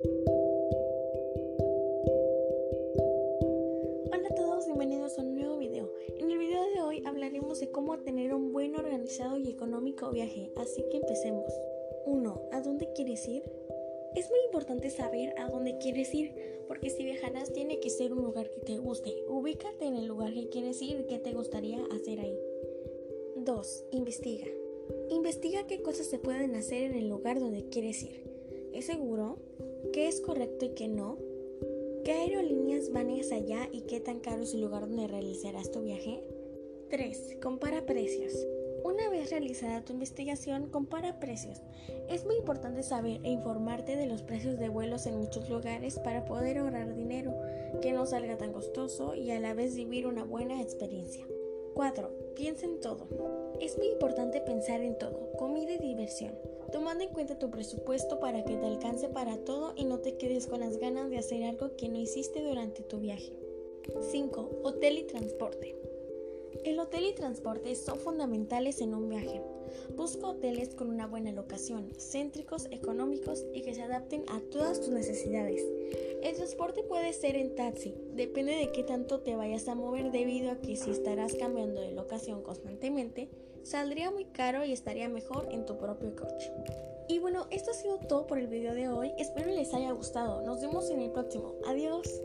Hola a todos, bienvenidos a un nuevo video. En el video de hoy hablaremos de cómo tener un buen organizado y económico viaje, así que empecemos. 1. ¿A dónde quieres ir? Es muy importante saber a dónde quieres ir, porque si viajarás tiene que ser un lugar que te guste. Ubícate en el lugar que quieres ir y qué te gustaría hacer ahí. 2. Investiga. Investiga qué cosas se pueden hacer en el lugar donde quieres ir. ¿Es seguro? ¿Qué es correcto y qué no? ¿Qué aerolíneas van hacia allá y qué tan caro es el lugar donde realizarás tu viaje? 3. Compara precios. Una vez realizada tu investigación, compara precios. Es muy importante saber e informarte de los precios de vuelos en muchos lugares para poder ahorrar dinero, que no salga tan costoso y a la vez vivir una buena experiencia. 4. Piensa en todo. Es muy importante pensar en todo, comida y diversión, tomando en cuenta tu presupuesto para que te alcance para todo y no te quedes con las ganas de hacer algo que no hiciste durante tu viaje. 5. Hotel y transporte. El hotel y transporte son fundamentales en un viaje. Busca hoteles con una buena locación, céntricos, económicos y que se adapten a todas tus necesidades. El transporte puede ser en taxi, depende de qué tanto te vayas a mover debido a que si estarás cambiando de locación constantemente, saldría muy caro y estaría mejor en tu propio coche. Todo por el video de hoy, espero les haya gustado, nos vemos en el próximo, adiós.